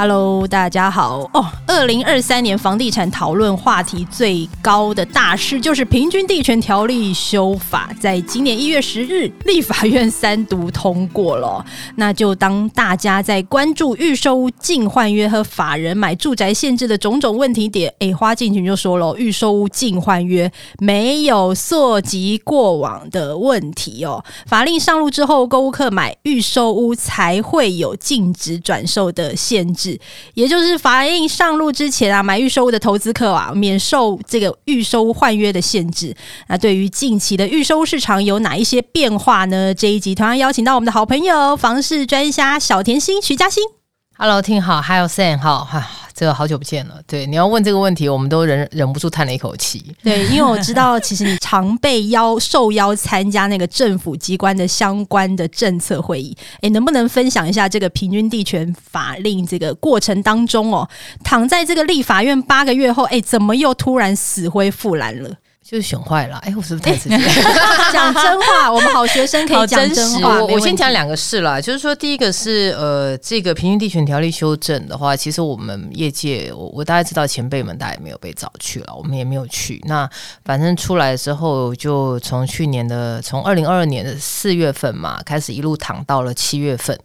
Hello，大家好哦。二零二三年房地产讨论话题最高的大事就是《平均地权条例》修法，在今年一月十日，立法院三读通过了。那就当大家在关注预售屋禁换约和法人买住宅限制的种种问题点，哎，花进群就说了，预售屋禁换约没有涉及过往的问题哦。法令上路之后，购物客买预售屋才会有禁止转售的限制。也就是法印上路之前啊，买预售物的投资客啊，免受这个预收换约的限制。那对于近期的预收市场有哪一些变化呢？这一集同样邀请到我们的好朋友房市专家小甜心徐嘉欣。Hello，听好，还有 Sam 好哈。这个好久不见了，对，你要问这个问题，我们都忍忍不住叹了一口气。对，因为我知道，其实你常被邀受邀参加那个政府机关的相关的政策会议。诶，能不能分享一下这个平均地权法令这个过程当中哦，躺在这个立法院八个月后，诶，怎么又突然死灰复燃了？就是选坏了，哎，我是不是太直接？讲真话，我们好学生可以讲真，话。我我先讲两个事啦，就是说，第一个是呃，这个平均地权条例修正的话，其实我们业界，我我大概知道前辈们大概也没有被找去了，我们也没有去。那反正出来之后，就从去年的从二零二二年的四月份嘛，开始一路躺到了七月份。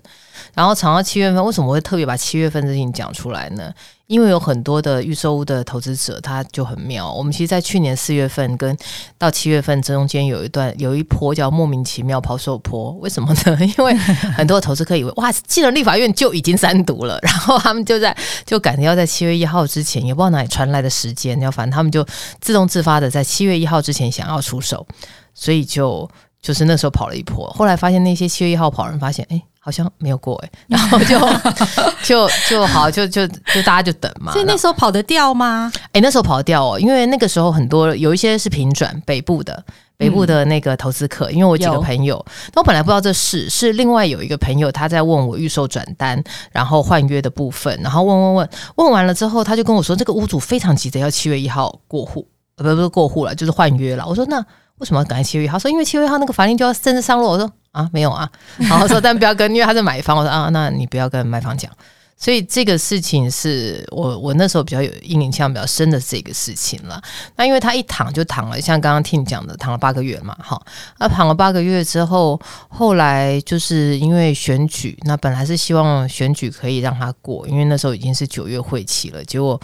然后长到七月份，为什么会特别把七月份的事情讲出来呢？因为有很多的预售屋的投资者，他就很妙。我们其实，在去年四月份跟到七月份中间有一段有一波叫莫名其妙抛售波。为什么呢？因为很多投资客以为哇，进了立法院就已经三读了，然后他们就在就赶着要在七月一号之前，也不知道哪里传来的时间，然后反正他们就自动自发的在七月一号之前想要出手，所以就就是那时候跑了一波。后来发现那些七月一号跑人发现，哎。好像没有过哎，然后就 就就好，就就就大家就等嘛。所以那时候跑得掉吗？哎，那时候跑得掉哦，因为那个时候很多有一些是平转北部的北部的那个投资客，嗯、因为我几个朋友，那我本来不知道这事，是另外有一个朋友他在问我预售转单，然后换约的部分，然后问问问问完了之后，他就跟我说，这个屋主非常急着要七月一号过户，呃，不不是过户了，就是换约了。我说那为什么要赶在七月一号？他说因为七月一号那个法令就要正式上路。我说。啊，没有啊，然后说，但不要跟，因为他是买方，我说啊，那你不要跟卖方讲，所以这个事情是我我那时候比较有印象比较深的这个事情了。那因为他一躺就躺了，像刚刚听你讲的，躺了八个月嘛，哈，那躺了八个月之后，后来就是因为选举，那本来是希望选举可以让他过，因为那时候已经是九月会期了，结果。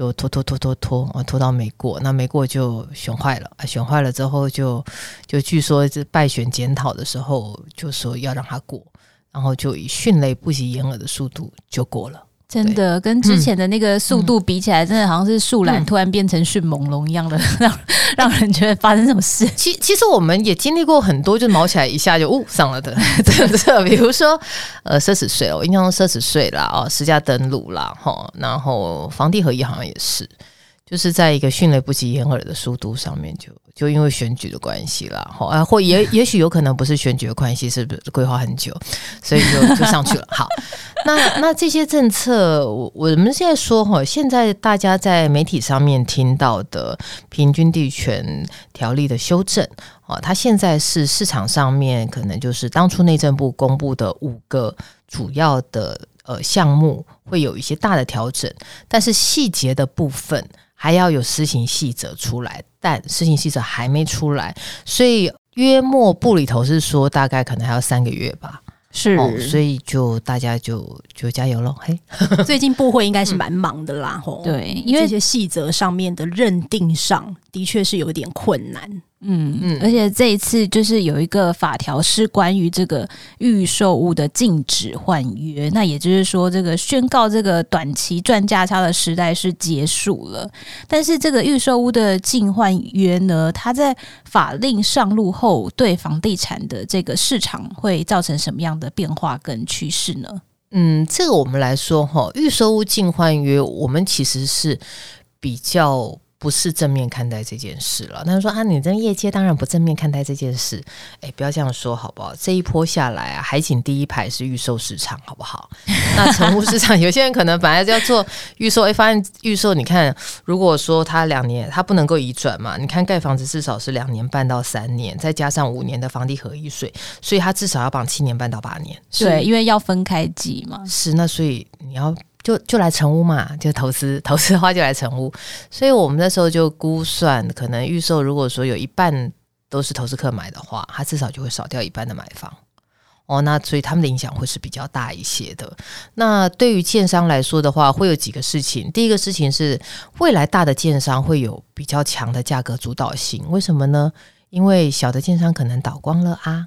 就拖拖拖拖拖啊，拖到没过，那没过就选坏了啊，选坏了之后就就据说这败选检讨的时候就说要让他过，然后就以迅雷不及掩耳的速度就过了。真的跟之前的那个速度比起来，嗯、真的好像是树懒突然变成迅猛龙一样的，让、嗯、让人觉得发生什么事。其其实我们也经历过很多，就毛起来一下就呜上了 的政策，比如说呃奢侈税，哦印象中奢侈税啦，哦私家登录啦，哈，然后房地合一好像也是，就是在一个迅雷不及掩耳的速度上面就。就因为选举的关系啦，好啊，或也也许有可能不是选举的关系，是不是规划很久，所以就就上去了。好，那那这些政策，我我们现在说哈，现在大家在媒体上面听到的平均地权条例的修正啊，它现在是市场上面可能就是当初内政部公布的五个主要的呃项目会有一些大的调整，但是细节的部分。还要有施行细则出来，但施行细则还没出来，所以约莫部里头是说大概可能还要三个月吧。是、哦，所以就大家就就加油喽。嘿，最近部会应该是蛮忙的啦。吼、嗯，对，因为这些细则上面的认定上的确是有点困难。嗯嗯，而且这一次就是有一个法条是关于这个预售物的禁止换约，那也就是说，这个宣告这个短期赚价差的时代是结束了。但是这个预售屋的禁换约呢，它在法令上路后，对房地产的这个市场会造成什么样的变化跟趋势呢？嗯，这个我们来说哈，预售屋禁换约，我们其实是比较。不是正面看待这件事了。他说啊，你这业界当然不正面看待这件事。哎，不要这样说好不好？这一波下来啊，海景第一排是预售市场，好不好？那成屋市场，有些人可能本来就要做预售，哎，发现预售，你看，如果说他两年他不能够移转嘛，你看盖房子至少是两年半到三年，再加上五年的房地合一税，所以他至少要绑七年半到八年。对，因为要分开计嘛。是，那所以你要。就就来成屋嘛，就投资投资的话就来成屋，所以我们那时候就估算，可能预售如果说有一半都是投资客买的话，他至少就会少掉一半的买房哦，那所以他们的影响会是比较大一些的。那对于建商来说的话，会有几个事情，第一个事情是未来大的建商会有比较强的价格主导性，为什么呢？因为小的建商可能倒光了啊。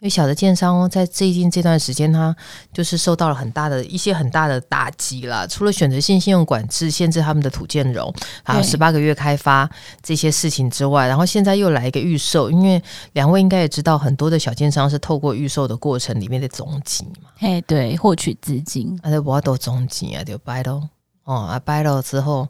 因为小的建商在最近这段时间，他就是受到了很大的一些很大的打击啦。除了选择性信用管制限制他们的土建融，还有十八个月开发这些事情之外，然后现在又来一个预售。因为两位应该也知道，很多的小建商是透过预售的过程里面的总金嘛，嘿，对，获取资金，啊，我都总金啊，就掰喽，哦，啊，掰了之后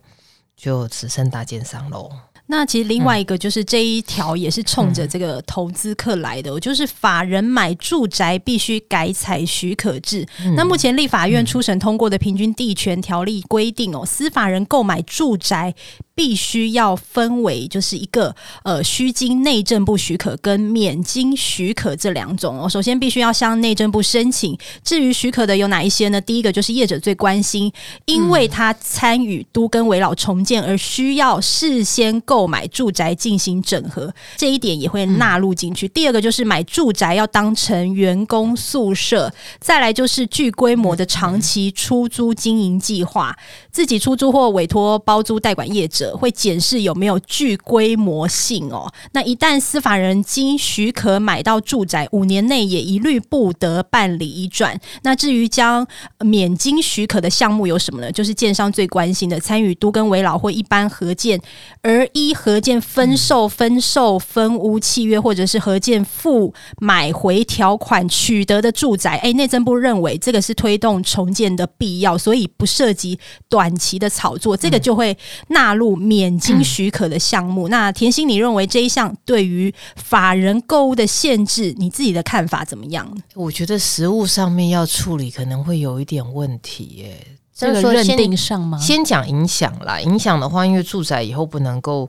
就只剩大建商喽。那其实另外一个就是这一条也是冲着这个投资客来的，嗯、就是法人买住宅必须改采许可制。嗯、那目前立法院初审通过的平均地权条例规定哦，司法人购买住宅。必须要分为就是一个呃需经内政部许可跟免经许可这两种哦。首先必须要向内政部申请。至于许可的有哪一些呢？第一个就是业者最关心，因为他参与都更危老重建而需要事先购买住宅进行整合，这一点也会纳入进去。第二个就是买住宅要当成员工宿舍，再来就是具规模的长期出租经营计划，自己出租或委托包租代管业者。会检视有没有具规模性哦。那一旦司法人经许可买到住宅，五年内也一律不得办理移转。那至于将免经许可的项目有什么呢？就是建商最关心的参与都更危老或一般合建，而依合建分售、分售分屋契约，或者是合建附买回条款取得的住宅。哎，内政部认为这个是推动重建的必要，所以不涉及短期的炒作，这个就会纳入。免经许可的项目，嗯、那甜心，你认为这一项对于法人购物的限制，你自己的看法怎么样？我觉得实物上面要处理可能会有一点问题耶。这个认定上吗？先讲影响啦，影响的话，因为住宅以后不能够。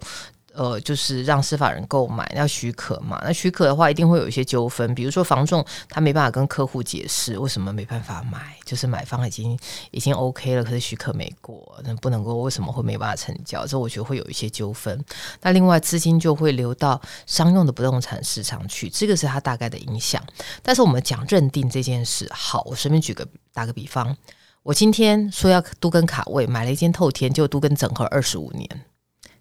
呃，就是让司法人购买要许可嘛，那许可的话一定会有一些纠纷，比如说房仲他没办法跟客户解释为什么没办法买，就是买方已经已经 OK 了，可是许可没过，那不能够为什么会没办法成交？这我觉得会有一些纠纷。那另外资金就会流到商用的不动产市场去，这个是它大概的影响。但是我们讲认定这件事，好，我随便举个打个比方，我今天说要都跟卡位，买了一间透天，就都跟整合二十五年，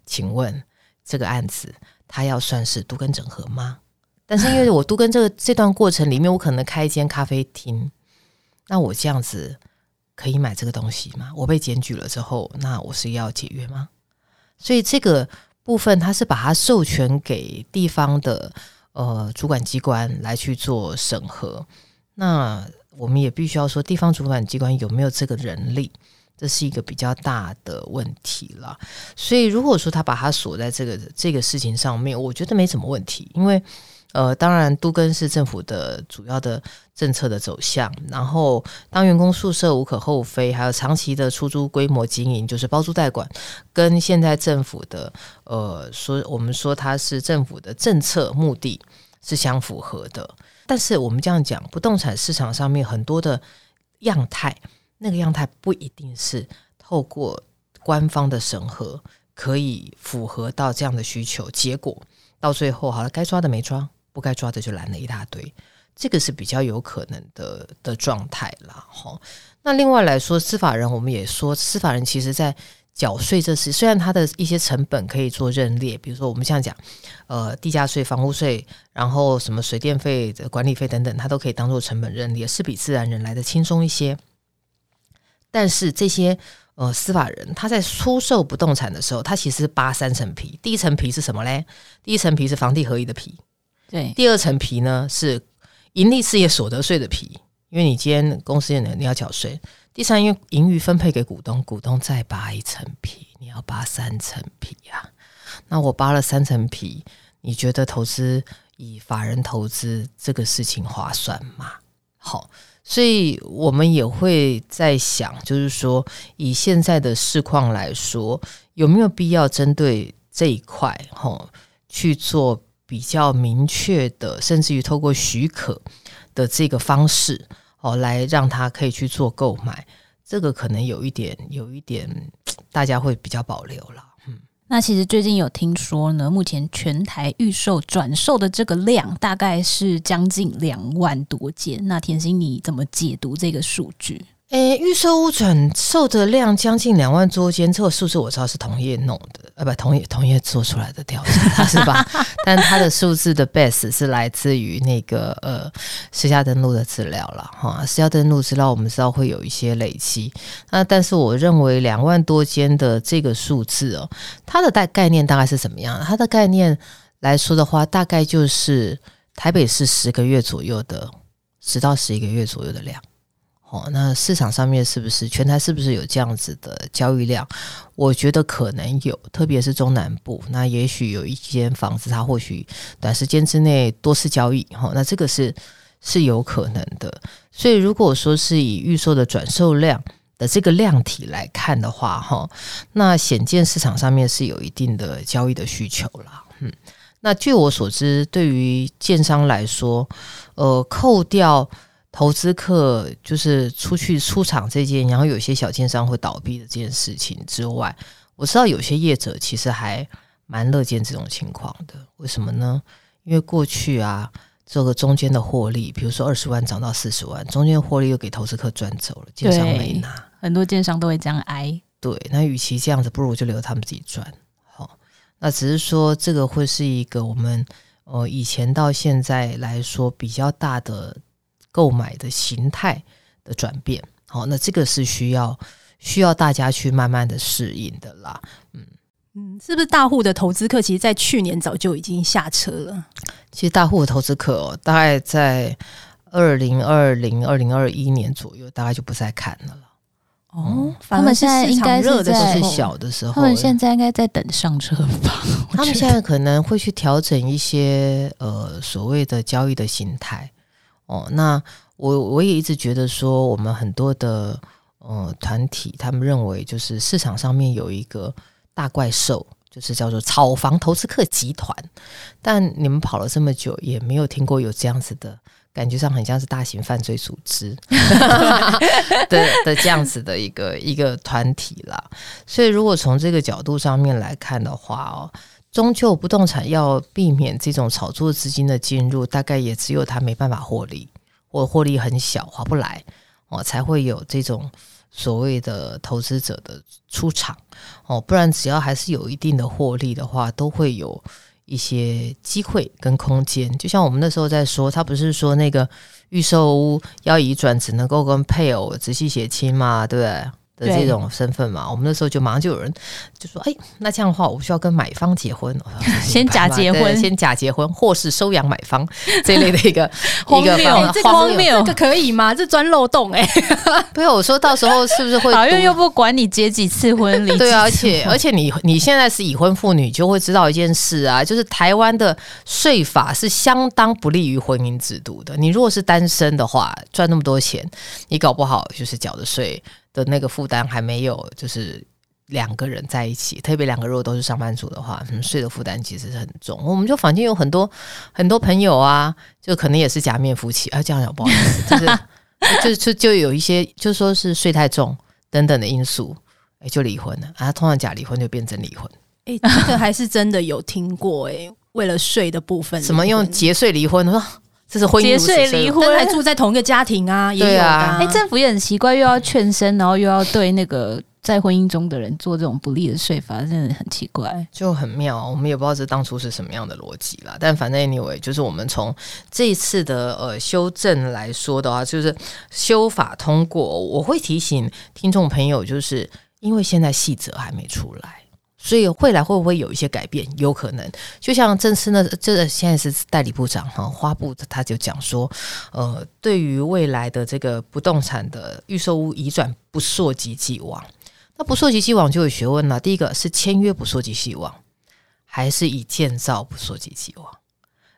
请问？这个案子，它要算是都更整合吗？但是因为我都更这个这段过程里面，我可能开一间咖啡厅，那我这样子可以买这个东西吗？我被检举了之后，那我是要解约吗？所以这个部分，它是把它授权给地方的呃主管机关来去做审核。那我们也必须要说，地方主管机关有没有这个人力？这是一个比较大的问题了，所以如果说他把它锁在这个这个事情上面，我觉得没什么问题，因为呃，当然都跟是政府的主要的政策的走向，然后当员工宿舍无可厚非，还有长期的出租规模经营，就是包租代管，跟现在政府的呃说我们说它是政府的政策目的是相符合的，但是我们这样讲，不动产市场上面很多的样态。那个样态不一定是透过官方的审核可以符合到这样的需求，结果到最后好了，该抓的没抓，不该抓的就拦了一大堆，这个是比较有可能的的状态啦。哈，那另外来说，司法人我们也说，司法人其实在缴税这事，虽然他的一些成本可以做认列，比如说我们像讲，呃，地价税、房屋税，然后什么水电费、管理费等等，它都可以当做成本认列，是比自然人来的轻松一些。但是这些呃司法人他在出售不动产的时候，他其实是扒三层皮。第一层皮是什么嘞？第一层皮是房地合一的皮，对。第二层皮呢是盈利事业所得税的皮，因为你今天公司业你要缴税。第三，因为盈余分配给股东，股东再扒一层皮，你要扒三层皮呀、啊。那我扒了三层皮，你觉得投资以法人投资这个事情划算吗？好，所以我们也会在想，就是说以现在的市况来说，有没有必要针对这一块，吼，去做比较明确的，甚至于透过许可的这个方式，哦，来让他可以去做购买。这个可能有一点，有一点，大家会比较保留了。那其实最近有听说呢，目前全台预售转售的这个量大概是将近两万多件。那甜心你怎么解读这个数据？诶，预售屋转售的量将近两万多间，这个数字我知道是同业弄的，呃，不，同业同业做出来的调查 是吧？但它的数字的 base 是来自于那个呃实价登录的资料了哈。实价登录资料我们知道会有一些累积，那但是我认为两万多间的这个数字哦，它的概概念大概是怎么样？它的概念来说的话，大概就是台北市十个月左右的十到十一个月左右的量。哦，那市场上面是不是全台是不是有这样子的交易量？我觉得可能有，特别是中南部。那也许有一间房子，它或许短时间之内多次交易，哈，那这个是是有可能的。所以如果说是以预售的转售量的这个量体来看的话，哈，那显见市场上面是有一定的交易的需求了。嗯，那据我所知，对于建商来说，呃，扣掉。投资客就是出去出场这件，然后有些小建商会倒闭的这件事情之外，我知道有些业者其实还蛮乐见这种情况的。为什么呢？因为过去啊，这个中间的获利，比如说二十万涨到四十万，中间获利又给投资客赚走了，建商没拿。很多建商都会这样挨。对，那与其这样子，不如就留他们自己赚。好，那只是说这个会是一个我们呃以前到现在来说比较大的。购买的形态的转变，好，那这个是需要需要大家去慢慢的适应的啦。嗯嗯，是不是大户的投资客，其实在去年早就已经下车了？其实大户的投资客哦，大概在二零二零、二零二一年左右，大概就不再看了了。哦，他们现在应该热的是小的时候，他们现在应该在等上车吧？他们现在可能会去调整一些呃所谓的交易的形态。哦，那我我也一直觉得说，我们很多的呃团体，他们认为就是市场上面有一个大怪兽，就是叫做炒房投资客集团。但你们跑了这么久，也没有听过有这样子的感觉，上很像是大型犯罪组织 的的这样子的一个一个团体啦。所以，如果从这个角度上面来看的话哦。终究不动产要避免这种炒作资金的进入，大概也只有它没办法获利，或获利很小，划不来哦，才会有这种所谓的投资者的出场哦，不然只要还是有一定的获利的话，都会有一些机会跟空间。就像我们那时候在说，他不是说那个预售屋要移转只能够跟配偶直系血亲嘛，对不对？的这种身份嘛，我们那时候就马上就有人就说：“哎，那这样的话，我需要跟买方结婚，先假结婚，先假结婚，或是收养买方 这类的一个荒谬，这个荒谬，这个可以吗？这钻漏洞哎！不是，我说到时候是不是会 法院又不管你结几次婚礼？对啊，而且而且你你现在是已婚妇女，就会知道一件事啊，就是台湾的税法是相当不利于婚姻制度的。你如果是单身的话，赚那么多钱，你搞不好就是缴的税。的那个负担还没有，就是两个人在一起，特别两个如果都是上班族的话，嗯，税的负担其实是很重。我们就房间有很多很多朋友啊，就可能也是假面夫妻啊，这样讲不好意思，就是就就就有一些就说是税太重等等的因素，哎，就离婚了啊。通常假离婚就变成离婚，哎，这个还是真的有听过哎，为了税的部分，什么用节税离婚？这是婚姻结税离婚，还住在同一个家庭啊？对啊，哎，政府也很奇怪，又要劝生，然后又要对那个在婚姻中的人做这种不利的税法，真的很奇怪，就很妙。我们也不知道这当初是什么样的逻辑啦。但反正 anyway，就是我们从这一次的呃修正来说的话，就是修法通过，我会提醒听众朋友，就是因为现在细则还没出来。所以未来会不会有一些改变？有可能，就像这次呢，这现在是代理部长哈，花部他就讲说，呃，对于未来的这个不动产的预售屋移转不溯及既往，那不溯及既往就有学问了。第一个是签约不溯及既往，还是以建造不溯及既往？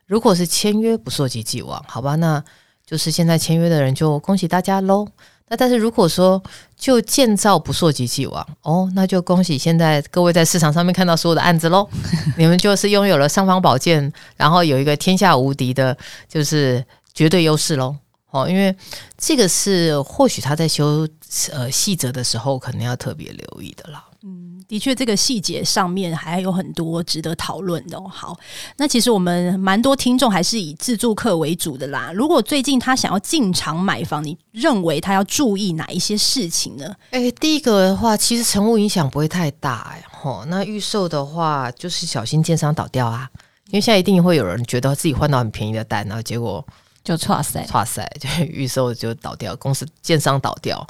如果是签约不溯及既往，好吧，那就是现在签约的人就恭喜大家喽。那但是如果说就建造不溯及既往哦，那就恭喜现在各位在市场上面看到所有的案子喽，你们就是拥有了尚方宝剑，然后有一个天下无敌的，就是绝对优势喽。哦，因为这个是或许他在修呃细则的时候，可能要特别留意的啦。嗯，的确，这个细节上面还有很多值得讨论的哦。好，那其实我们蛮多听众还是以自助客为主的啦。如果最近他想要进场买房，你认为他要注意哪一些事情呢？诶，第一个的话，其实成屋影响不会太大哎。吼，那预售的话，就是小心建商倒掉啊，因为现在一定会有人觉得自己换到很便宜的单，然后结果。就剉赛，剉赛，就预售就倒掉，公司建商倒掉，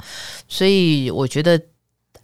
所以我觉得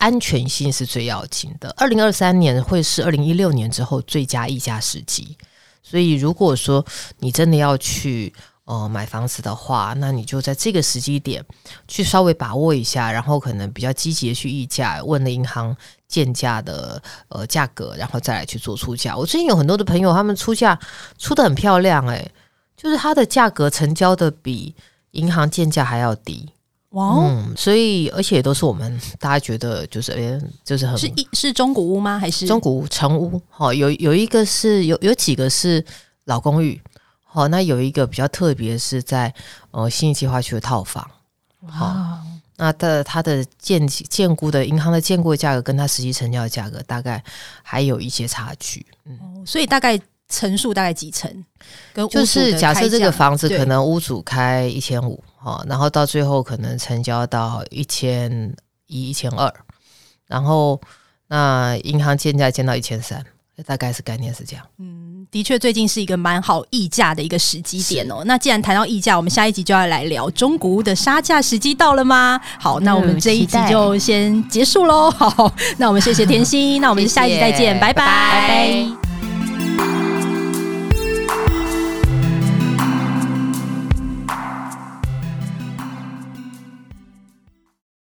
安全性是最要紧的。二零二三年会是二零一六年之后最佳议价时机，所以如果说你真的要去呃买房子的话，那你就在这个时机点去稍微把握一下，然后可能比较积极的去议价，问了银行建价的呃价格，然后再来去做出价。我最近有很多的朋友，他们出价出的很漂亮，诶。就是它的价格成交的比银行建价还要低哇、哦，嗯，所以而且都是我们大家觉得就是诶，就是很是一是中古屋吗？还是中古屋成屋？好，有有一个是有有几个是老公寓，好，那有一个比较特别是在呃信义计划区的套房，好，那的它的建建估的银行的建估的价格跟它实际成交的价格大概还有一些差距，嗯，哦、所以大概。层数大概几层？跟就是假设这个房子可能屋主开一千五，哈，然后到最后可能成交到一千一、一千二，然后那银行建价建到一千三，大概是概念是这样。嗯，的确，最近是一个蛮好议价的一个时机点哦。那既然谈到议价，我们下一集就要来聊中古屋的杀价时机到了吗？好，那我们这一集就先结束喽。好，那我们谢谢甜心，那我们下一集再见，谢谢拜拜。拜拜。